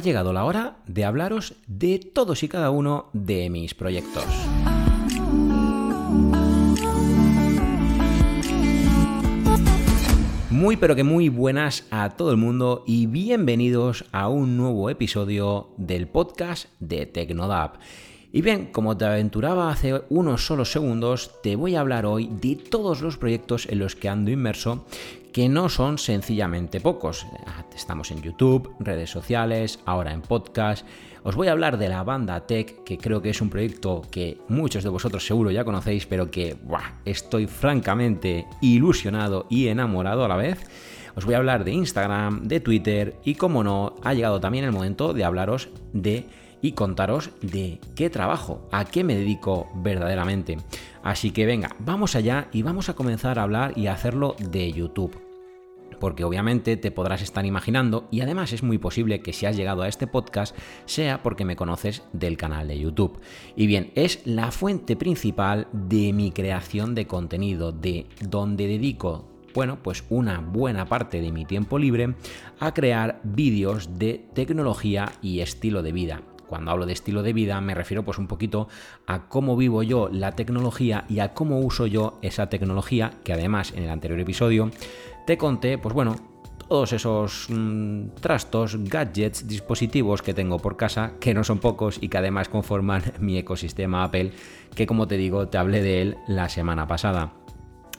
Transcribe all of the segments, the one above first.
Ha llegado la hora de hablaros de todos y cada uno de mis proyectos. Muy pero que muy buenas a todo el mundo y bienvenidos a un nuevo episodio del podcast de Tecnodap. Y bien, como te aventuraba hace unos solos segundos, te voy a hablar hoy de todos los proyectos en los que ando inmerso que no son sencillamente pocos. Estamos en YouTube, redes sociales, ahora en podcast. Os voy a hablar de la banda Tech, que creo que es un proyecto que muchos de vosotros seguro ya conocéis, pero que estoy francamente ilusionado y enamorado a la vez. Os voy a hablar de Instagram, de Twitter y, como no, ha llegado también el momento de hablaros de y contaros de qué trabajo, a qué me dedico verdaderamente. Así que venga, vamos allá y vamos a comenzar a hablar y a hacerlo de YouTube. Porque obviamente te podrás estar imaginando y además es muy posible que si has llegado a este podcast sea porque me conoces del canal de YouTube. Y bien, es la fuente principal de mi creación de contenido, de donde dedico bueno, pues una buena parte de mi tiempo libre a crear vídeos de tecnología y estilo de vida. Cuando hablo de estilo de vida me refiero pues un poquito a cómo vivo yo la tecnología y a cómo uso yo esa tecnología, que además en el anterior episodio te conté, pues bueno, todos esos mm, trastos, gadgets, dispositivos que tengo por casa, que no son pocos y que además conforman mi ecosistema Apple, que como te digo, te hablé de él la semana pasada.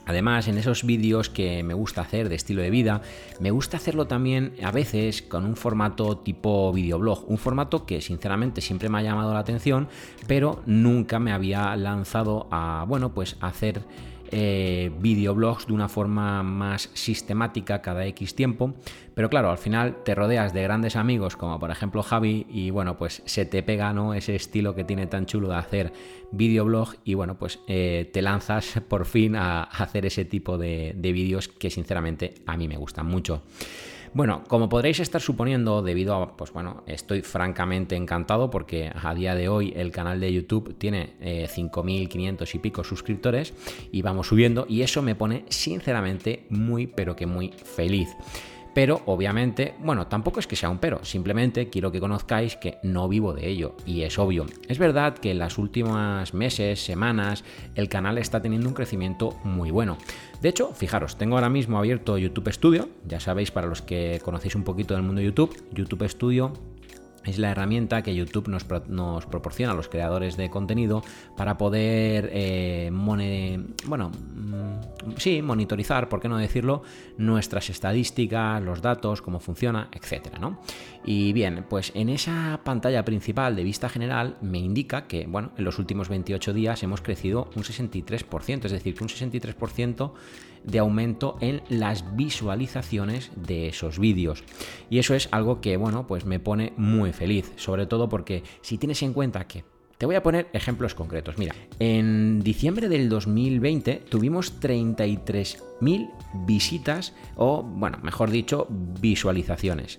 Además, en esos vídeos que me gusta hacer de estilo de vida, me gusta hacerlo también a veces con un formato tipo videoblog, un formato que sinceramente siempre me ha llamado la atención, pero nunca me había lanzado a, bueno, pues hacer eh, videoblogs de una forma más sistemática cada X tiempo. Pero claro, al final te rodeas de grandes amigos como por ejemplo Javi y bueno, pues se te pega ¿no? ese estilo que tiene tan chulo de hacer videoblog y bueno, pues eh, te lanzas por fin a hacer ese tipo de, de vídeos que sinceramente a mí me gustan mucho. Bueno, como podréis estar suponiendo, debido a, pues bueno, estoy francamente encantado porque a día de hoy el canal de YouTube tiene 5.500 eh, y pico suscriptores y vamos subiendo y eso me pone sinceramente muy, pero que muy feliz. Pero obviamente, bueno, tampoco es que sea un pero, simplemente quiero que conozcáis que no vivo de ello, y es obvio. Es verdad que en las últimas meses, semanas, el canal está teniendo un crecimiento muy bueno. De hecho, fijaros, tengo ahora mismo abierto YouTube Studio, ya sabéis para los que conocéis un poquito del mundo de YouTube, YouTube Studio es la herramienta que YouTube nos, proporciona a los creadores de contenido para poder eh, bueno, mm, sí, monitorizar, por qué no decirlo, nuestras estadísticas, los datos, cómo funciona, etcétera, ¿no? Y bien, pues en esa pantalla principal de vista general me indica que, bueno, en los últimos 28 días hemos crecido un 63%, es decir, que un 63% de aumento en las visualizaciones de esos vídeos. Y eso es algo que, bueno, pues me pone muy feliz, sobre todo porque si tienes en cuenta que te voy a poner ejemplos concretos. Mira, en diciembre del 2020 tuvimos 33.000 visitas o, bueno, mejor dicho, visualizaciones.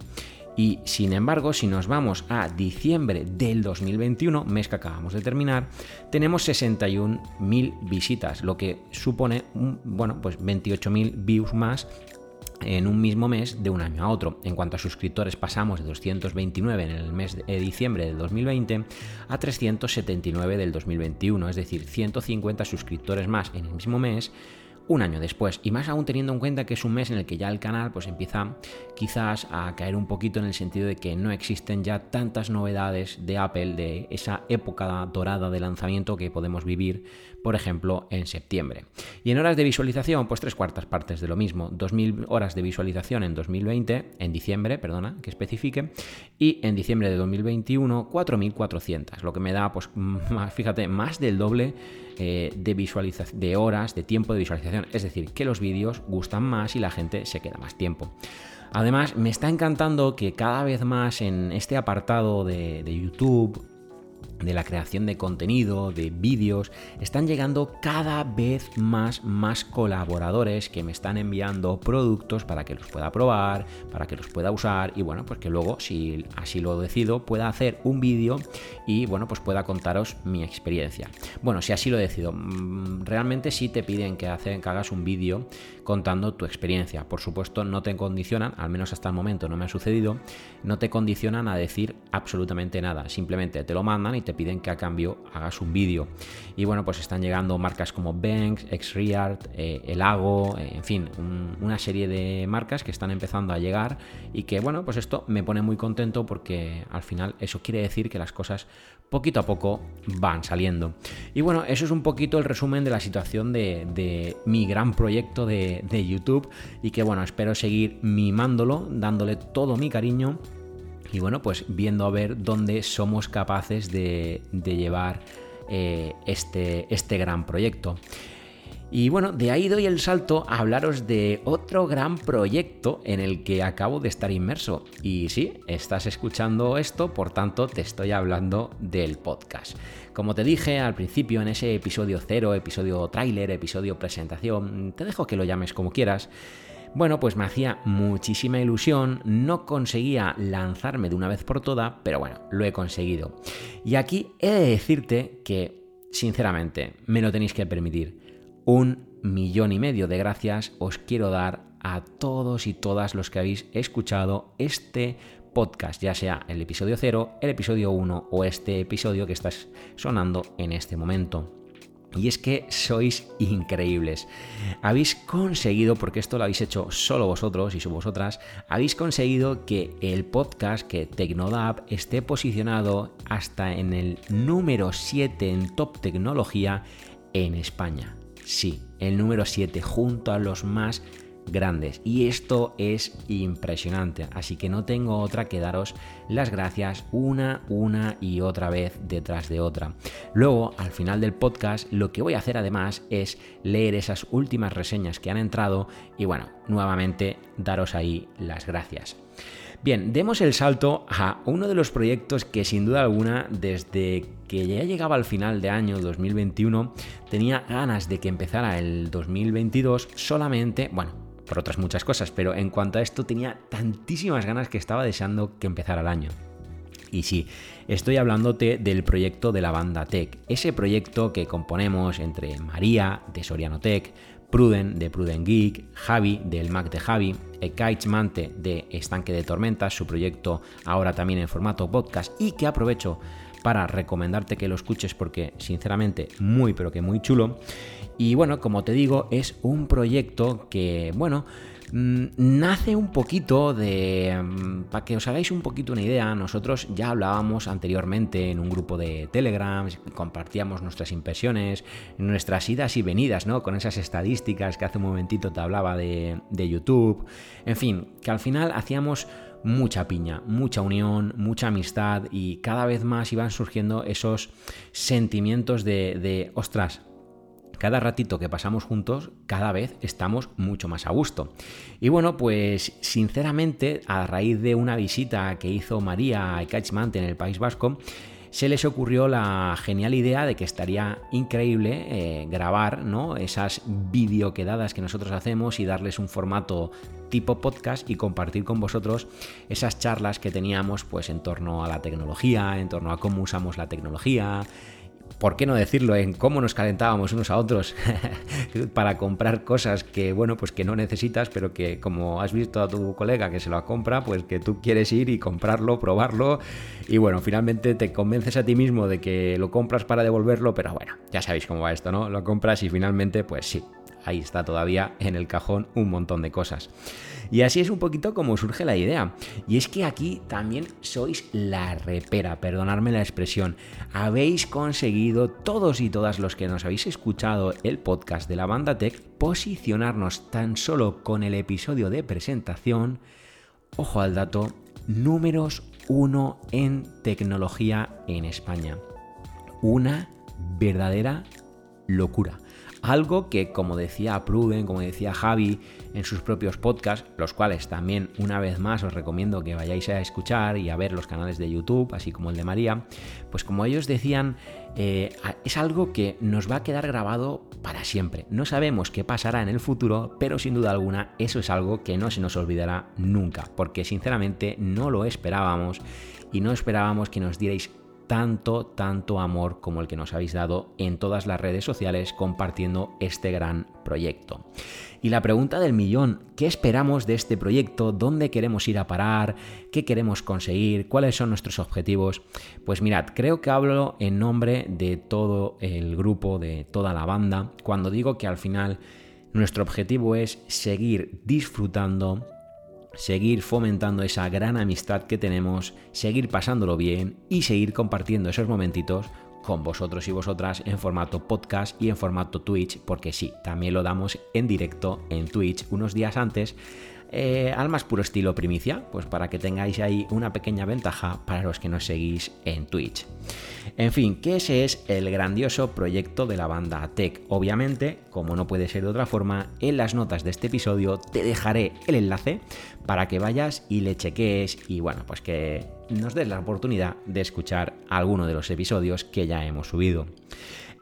Y sin embargo, si nos vamos a diciembre del 2021, mes que acabamos de terminar, tenemos 61.000 visitas, lo que supone, bueno, pues 28.000 views más en un mismo mes de un año a otro. En cuanto a suscriptores pasamos de 229 en el mes de diciembre del 2020 a 379 del 2021, es decir, 150 suscriptores más en el mismo mes un año después. Y más aún teniendo en cuenta que es un mes en el que ya el canal pues empieza quizás a caer un poquito en el sentido de que no existen ya tantas novedades de Apple de esa época dorada de lanzamiento que podemos vivir, por ejemplo, en septiembre. Y en horas de visualización, pues tres cuartas partes de lo mismo. 2.000 horas de visualización en 2020, en diciembre, perdona, que especifique, y en diciembre de 2021, 4.400, lo que me da, pues, fíjate, más del doble eh, de, visualización, de horas, de tiempo de visualización. Es decir, que los vídeos gustan más y la gente se queda más tiempo. Además, me está encantando que cada vez más en este apartado de YouTube de la creación de contenido, de vídeos, están llegando cada vez más, más colaboradores que me están enviando productos para que los pueda probar, para que los pueda usar y bueno, pues que luego, si así lo decido, pueda hacer un vídeo y bueno, pues pueda contaros mi experiencia. Bueno, si así lo decido, mm, realmente sí te piden que, que hagas un vídeo contando tu experiencia. Por supuesto, no te condicionan, al menos hasta el momento no me ha sucedido, no te condicionan a decir absolutamente nada. Simplemente te lo mandan y te piden que a cambio hagas un vídeo. Y bueno, pues están llegando marcas como Banks, XReart, eh, Elago, eh, en fin, una serie de marcas que están empezando a llegar y que bueno, pues esto me pone muy contento porque al final eso quiere decir que las cosas poquito a poco van saliendo. Y bueno, eso es un poquito el resumen de la situación de, mi gran proyecto de, YouTube y que bueno, espero seguir mimándolo, dándole todo mi cariño y bueno, pues viendo a ver dónde somos capaces de, llevar eh, este, este gran proyecto. Y bueno, de ahí doy el salto a hablaros de otro gran proyecto en el que acabo de estar inmerso. Y sí, estás escuchando esto, por tanto te estoy hablando del podcast. Como te dije al principio en ese episodio cero, episodio tráiler, episodio presentación, te dejo que lo llames como quieras. Bueno, pues me hacía muchísima ilusión, no conseguía lanzarme de una vez por todas, pero bueno, lo he conseguido. Y aquí he de decirte que, sinceramente, me lo tenéis que permitir un millón y medio de gracias os quiero dar a todos y todas los que habéis escuchado este podcast, ya sea el episodio 0, el episodio 1 o este episodio que estás sonando en este momento. Y es que sois increíbles. Habéis conseguido, porque esto lo habéis hecho solo vosotros y vosotras, habéis conseguido que el podcast, que Tecnodab, esté posicionado hasta en el número 7 en Top Tecnología en España. Sí, el número 7 junto a los más grandes. Y esto es impresionante. Así que no tengo otra que daros las gracias una, una y otra vez detrás de otra. Luego, al final del podcast, lo que voy a hacer además es leer esas últimas reseñas que han entrado y bueno, nuevamente daros ahí las gracias. Bien, demos el salto a uno de los proyectos que sin duda alguna desde que ya llegaba al final de año 2021 tenía ganas de que empezara el 2022 solamente, bueno, por otras muchas cosas, pero en cuanto a esto tenía tantísimas ganas que estaba deseando que empezara el año. Y sí, estoy hablándote del proyecto de la banda Tech, ese proyecto que componemos entre María de Soriano Tech, Pruden de Pruden Geek, Javi del Mac de Javi, Ekaich Mante de Estanque de Tormentas, su proyecto ahora también en formato podcast y que aprovecho para recomendarte que lo escuches porque sinceramente muy pero que muy chulo. Y bueno, como te digo, es un proyecto que, bueno, Mm, nace un poquito de... Mm, para que os hagáis un poquito una idea, nosotros ya hablábamos anteriormente en un grupo de Telegram, compartíamos nuestras impresiones, nuestras idas y venidas, ¿no? Con esas estadísticas que hace un momentito te hablaba de, de YouTube. En fin, que al final hacíamos mucha piña, mucha unión, mucha amistad y cada vez más iban surgiendo esos sentimientos de, de ostras, cada ratito que pasamos juntos, cada vez estamos mucho más a gusto. Y bueno, pues sinceramente, a raíz de una visita que hizo María a Catchmant en el País Vasco, se les ocurrió la genial idea de que estaría increíble eh, grabar ¿no? esas videoquedadas que nosotros hacemos y darles un formato tipo podcast y compartir con vosotros esas charlas que teníamos pues en torno a la tecnología, en torno a cómo usamos la tecnología, ¿por qué no decirlo? En cómo nos calentábamos unos a otros para comprar cosas que, bueno, pues que no necesitas, pero que como has visto a tu colega que se lo compra, pues que tú quieres ir y comprarlo, probarlo, y bueno, finalmente te convences a ti mismo de que lo compras para devolverlo, pero bueno, ya sabéis cómo va esto, ¿no? Lo compras y finalmente, pues sí, ahí está todavía en el cajón un montón de cosas. Y así es un poquito como surge la idea. Y es que aquí también sois la repera, perdonadme la expresión. Habéis conseguido, todos y todas los que nos habéis escuchado el podcast de la banda Tech, posicionarnos tan solo con el episodio de presentación, ojo al dato, números uno en tecnología en España. Una verdadera locura. Algo que, como decía Pruden, como decía Javi en sus propios podcasts, los cuales también una vez más os recomiendo que vayáis a escuchar y a ver los canales de YouTube, así como el de María, pues como ellos decían, eh, es algo que nos va a quedar grabado para siempre. No sabemos qué pasará en el futuro, pero sin duda alguna eso es algo que no se nos olvidará nunca, porque sinceramente no lo esperábamos y no esperábamos que nos dierais tanto, tanto amor como el que nos habéis dado en todas las redes sociales compartiendo este gran proyecto. Y la pregunta del millón, ¿qué esperamos de este proyecto? ¿Dónde queremos ir a parar? ¿Qué queremos conseguir? ¿Cuáles son nuestros objetivos? Pues mirad, creo que hablo en nombre de todo el grupo, de toda la banda, cuando digo que al final nuestro objetivo es seguir disfrutando seguir fomentando esa gran amistad que tenemos, seguir pasándolo bien y seguir compartiendo esos momentitos con vosotros y vosotras en formato podcast y en formato Twitch, porque sí, también lo damos en directo en Twitch unos días antes eh, al más puro estilo primicia, pues para que tengáis ahí una pequeña ventaja para los que nos seguís en Twitch. En fin, que ese es el grandioso proyecto de la banda Tech. Obviamente, como no puede ser de otra forma, en las notas de este episodio te dejaré el enlace para que vayas y le cheques y bueno, pues que nos des la oportunidad de escuchar alguno de los episodios que ya hemos subido.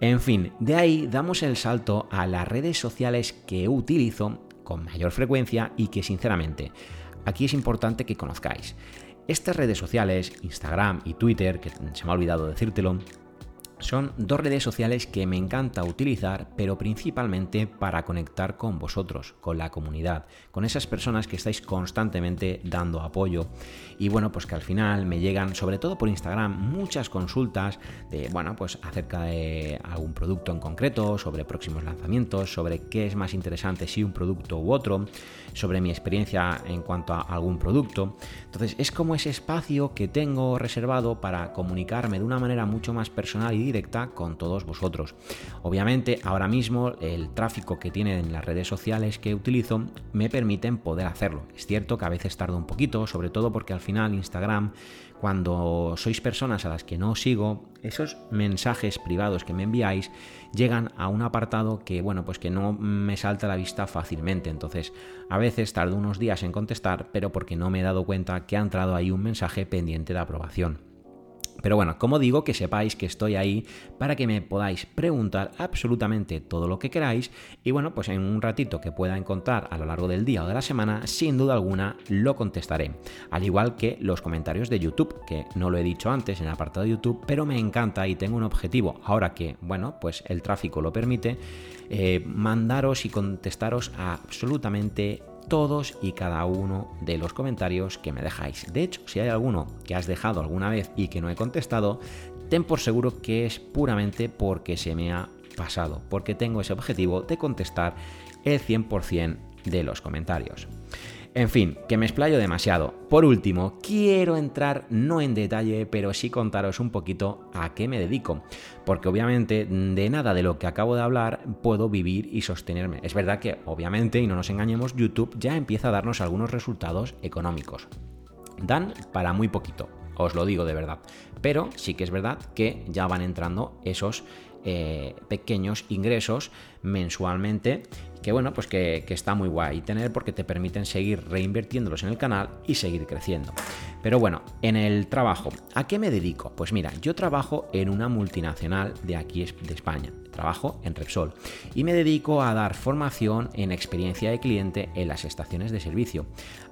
En fin, de ahí damos el salto a las redes sociales que utilizo con mayor frecuencia y que sinceramente aquí es importante que conozcáis. Estas redes sociales, Instagram y Twitter, que se me ha olvidado decírtelo, son dos redes sociales que me encanta utilizar, pero principalmente para conectar con vosotros, con la comunidad, con esas personas que estáis constantemente dando apoyo. Y bueno, pues que al final me llegan, sobre todo por Instagram, muchas consultas de, bueno, pues acerca de algún producto en concreto, sobre próximos lanzamientos, sobre qué es más interesante si un producto u otro, sobre mi experiencia en cuanto a algún producto. Entonces es como ese espacio que tengo reservado para comunicarme de una manera mucho más personal y directa con todos vosotros. Obviamente ahora mismo el tráfico que tienen las redes sociales que utilizo me permiten poder hacerlo. Es cierto que a veces tardo un poquito, sobre todo porque al final Instagram cuando sois personas a las que no sigo, esos mensajes privados que me enviáis llegan a un apartado que, bueno, pues que no me salta a la vista fácilmente. Entonces, a veces tardo unos días en contestar, pero porque no me he dado cuenta que ha entrado ahí un mensaje pendiente de aprobación. Pero bueno, como digo, que sepáis que estoy ahí para que me podáis preguntar absolutamente todo lo que queráis y bueno, pues en un ratito que pueda encontrar a lo largo del día o de la semana, sin duda alguna lo contestaré. Al igual que los comentarios de YouTube, que no lo he dicho antes en el apartado de YouTube, pero me encanta y tengo un objetivo, ahora que, bueno, pues el tráfico lo permite, eh, mandaros y contestaros a absolutamente todos y cada uno de los comentarios que me dejáis. De hecho, si hay alguno que has dejado alguna vez y que no he contestado, ten por seguro que es puramente porque se me ha pasado, porque tengo ese objetivo de contestar el 100% de los comentarios. En fin, que me explayo demasiado. Por último, quiero entrar no en detalle, pero sí contaros un poquito a qué me dedico, porque obviamente de nada de lo que acabo de hablar puedo vivir y sostenerme. Es verdad que obviamente, y no nos engañemos, YouTube ya empieza a darnos algunos resultados económicos. Dan para muy poquito, os lo digo de verdad. Pero sí que es verdad que ya van entrando esos eh, pequeños ingresos mensualmente que bueno, pues que, está muy guay tener porque te permiten seguir reinvirtiéndolos en el canal y seguir creciendo. Pero bueno, en el trabajo, ¿a qué me dedico? Pues mira, yo trabajo en una multinacional de aquí de España, trabajo en Repsol y me dedico a dar formación en experiencia de cliente en las estaciones de servicio.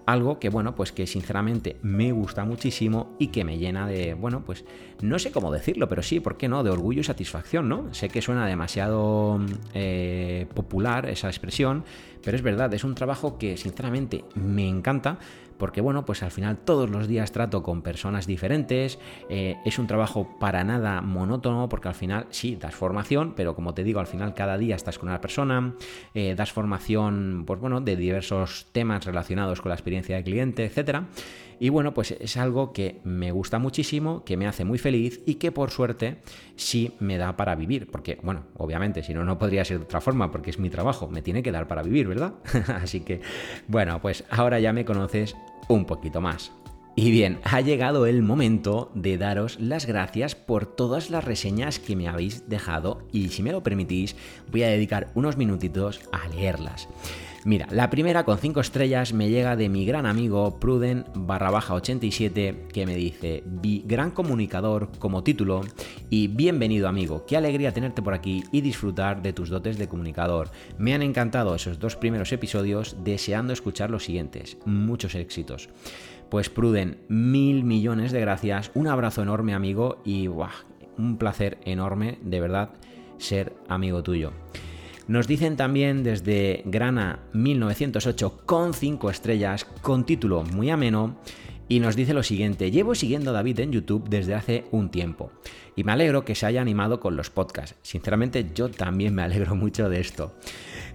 Algo que bueno, pues que sinceramente me gusta muchísimo y que me llena de, bueno, pues no sé cómo decirlo, pero sí, ¿por qué no? De orgullo y satisfacción, ¿no? Sé que suena demasiado eh, popular esa expresión, pero es verdad, es un trabajo que sinceramente me encanta porque bueno, pues al final todos los días trato con personas diferentes, eh, es un trabajo para nada monótono porque al final sí, das formación, pero como te digo, al final cada día estás con una persona, eh, das formación, pues bueno, de diversos temas relacionados con la experiencia de cliente, etcétera. Y bueno, pues es algo que me gusta muchísimo, que me hace muy feliz y que por suerte sí me da para vivir. Porque, bueno, obviamente, si no, no podría ser de otra forma, porque es mi trabajo, me tiene que dar para vivir, ¿verdad? Así que, bueno, pues ahora ya me conoces un poquito más. Y bien, ha llegado el momento de daros las gracias por todas las reseñas que me habéis dejado y si me lo permitís voy a dedicar unos minutitos a leerlas. Mira, la primera con 5 estrellas me llega de mi gran amigo Pruden barra baja 87 que me dice, gran comunicador como título y bienvenido amigo, qué alegría tenerte por aquí y disfrutar de tus dotes de comunicador. Me han encantado esos dos primeros episodios deseando escuchar los siguientes. Muchos éxitos. Pues Pruden, mil millones de gracias, un abrazo enorme amigo y un placer enorme, de verdad, ser amigo tuyo. Nos dicen también desde Grana 1908 con 5 estrellas, con título muy ameno, y nos dice lo siguiente, llevo siguiendo a David en YouTube desde hace un tiempo y me alegro que se haya animado con los podcasts. Sinceramente yo también me alegro mucho de esto.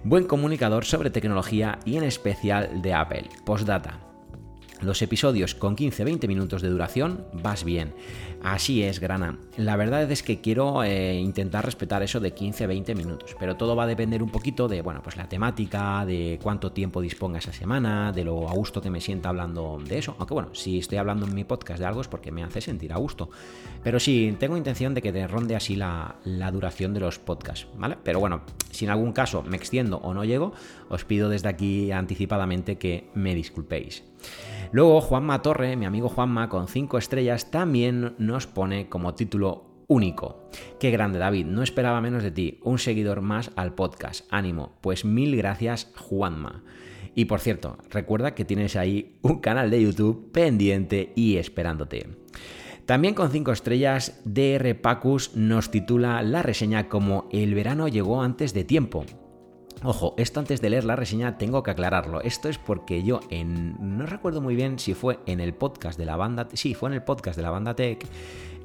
Buen comunicador sobre tecnología y en especial de Apple. Postdata. Los episodios con 15-20 minutos de duración vas bien. Así es, Grana. La verdad es que quiero eh, intentar respetar eso de 15-20 minutos, pero todo va a depender un poquito de, bueno, pues la temática, de cuánto tiempo disponga esa semana, de lo a gusto que me sienta hablando de eso. Aunque bueno, si estoy hablando en mi podcast de algo es porque me hace sentir a gusto. Pero sí, tengo intención de que te ronde así la, la duración de los podcasts, ¿vale? Pero bueno, si en algún caso me extiendo o no llego, os pido desde aquí anticipadamente que me disculpéis. Luego Juanma Torre, mi amigo Juanma, con 5 estrellas, también nos pone como título único. Qué grande David, no esperaba menos de ti, un seguidor más al podcast. Ánimo, pues mil gracias Juanma. Y por cierto, recuerda que tienes ahí un canal de YouTube pendiente y esperándote. También con 5 estrellas, DR Pacus nos titula la reseña como El verano llegó antes de tiempo. Ojo, esto antes de leer la reseña tengo que aclararlo. Esto es porque yo en. No recuerdo muy bien si fue en el podcast de la banda. Sí, fue en el podcast de la banda Tech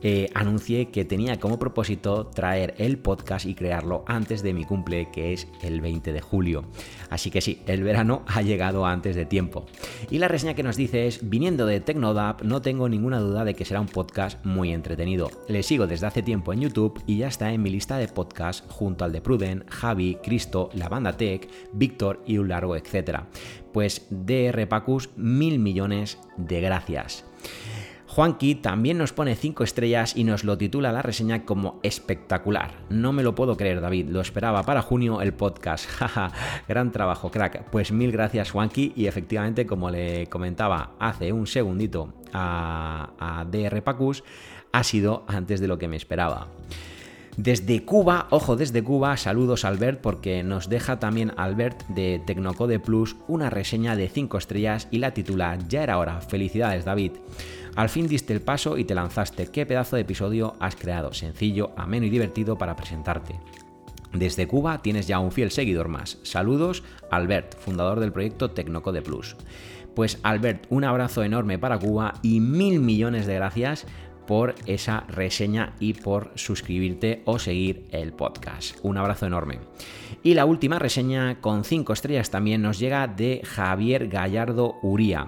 eh, anuncié que tenía como propósito traer el podcast y crearlo antes de mi cumple, que es el 20 de julio. Así que sí, el verano ha llegado antes de tiempo. Y la reseña que nos dice es, viniendo de Tecnodap, no tengo ninguna duda de que será un podcast muy entretenido. Le sigo desde hace tiempo en YouTube y ya está en mi lista de podcasts junto al de Pruden, Javi, Cristo, la banda Tech, Víctor y un largo etcétera. Pues DR Pacus, mil millones de gracias. Juanqui también nos pone 5 estrellas y nos lo titula la reseña como espectacular. No me lo puedo creer, David. Lo esperaba para junio el podcast. Jaja, gran trabajo, crack. Pues mil gracias, Juanqui. Y efectivamente, como le comentaba hace un segundito a, a DR Pacus, ha sido antes de lo que me esperaba. Desde Cuba, ojo, desde Cuba, saludos Albert porque nos deja también Albert de Tecnocode Plus una reseña de 5 estrellas y la titula Ya era hora. Felicidades, David. Al fin diste el paso y te lanzaste. ¿Qué pedazo de episodio has creado? Sencillo, ameno y divertido para presentarte. Desde Cuba tienes ya un fiel seguidor más. Saludos, Albert, fundador del proyecto Tecnocode Plus. Pues Albert, un abrazo enorme para Cuba y mil millones de gracias por esa reseña y por suscribirte o seguir el podcast. Un abrazo enorme. Y la última reseña con 5 estrellas también nos llega de Javier Gallardo Uría.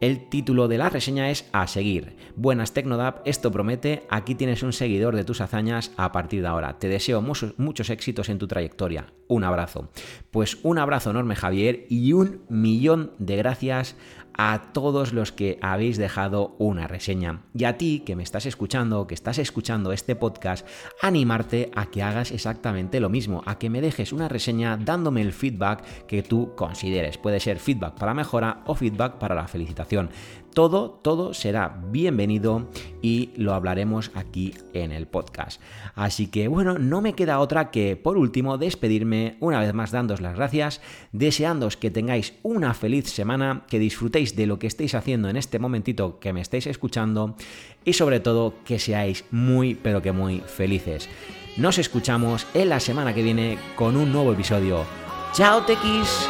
El título de la reseña es A seguir. Buenas Tecnodap, esto promete, aquí tienes un seguidor de tus hazañas a partir de ahora. Te deseo muchos, muchos éxitos en tu trayectoria. Un abrazo. Pues un abrazo enorme Javier y un millón de gracias a todos los que habéis dejado una reseña. Y a ti que me estás escuchando, que estás escuchando este podcast, animarte a que hagas exactamente lo mismo, a que me dejes una reseña dándome el feedback que tú consideres. Puede ser feedback para mejora o feedback para la felicitación. Todo, todo será bienvenido y lo hablaremos aquí en el podcast. Así que bueno, no me queda otra que por último despedirme una vez más dándos las gracias, deseándos que tengáis una feliz semana, que disfrutéis de lo que estéis haciendo en este momentito que me estáis escuchando y sobre todo que seáis muy pero que muy felices. Nos escuchamos en la semana que viene con un nuevo episodio. ¡Chao, Tequis!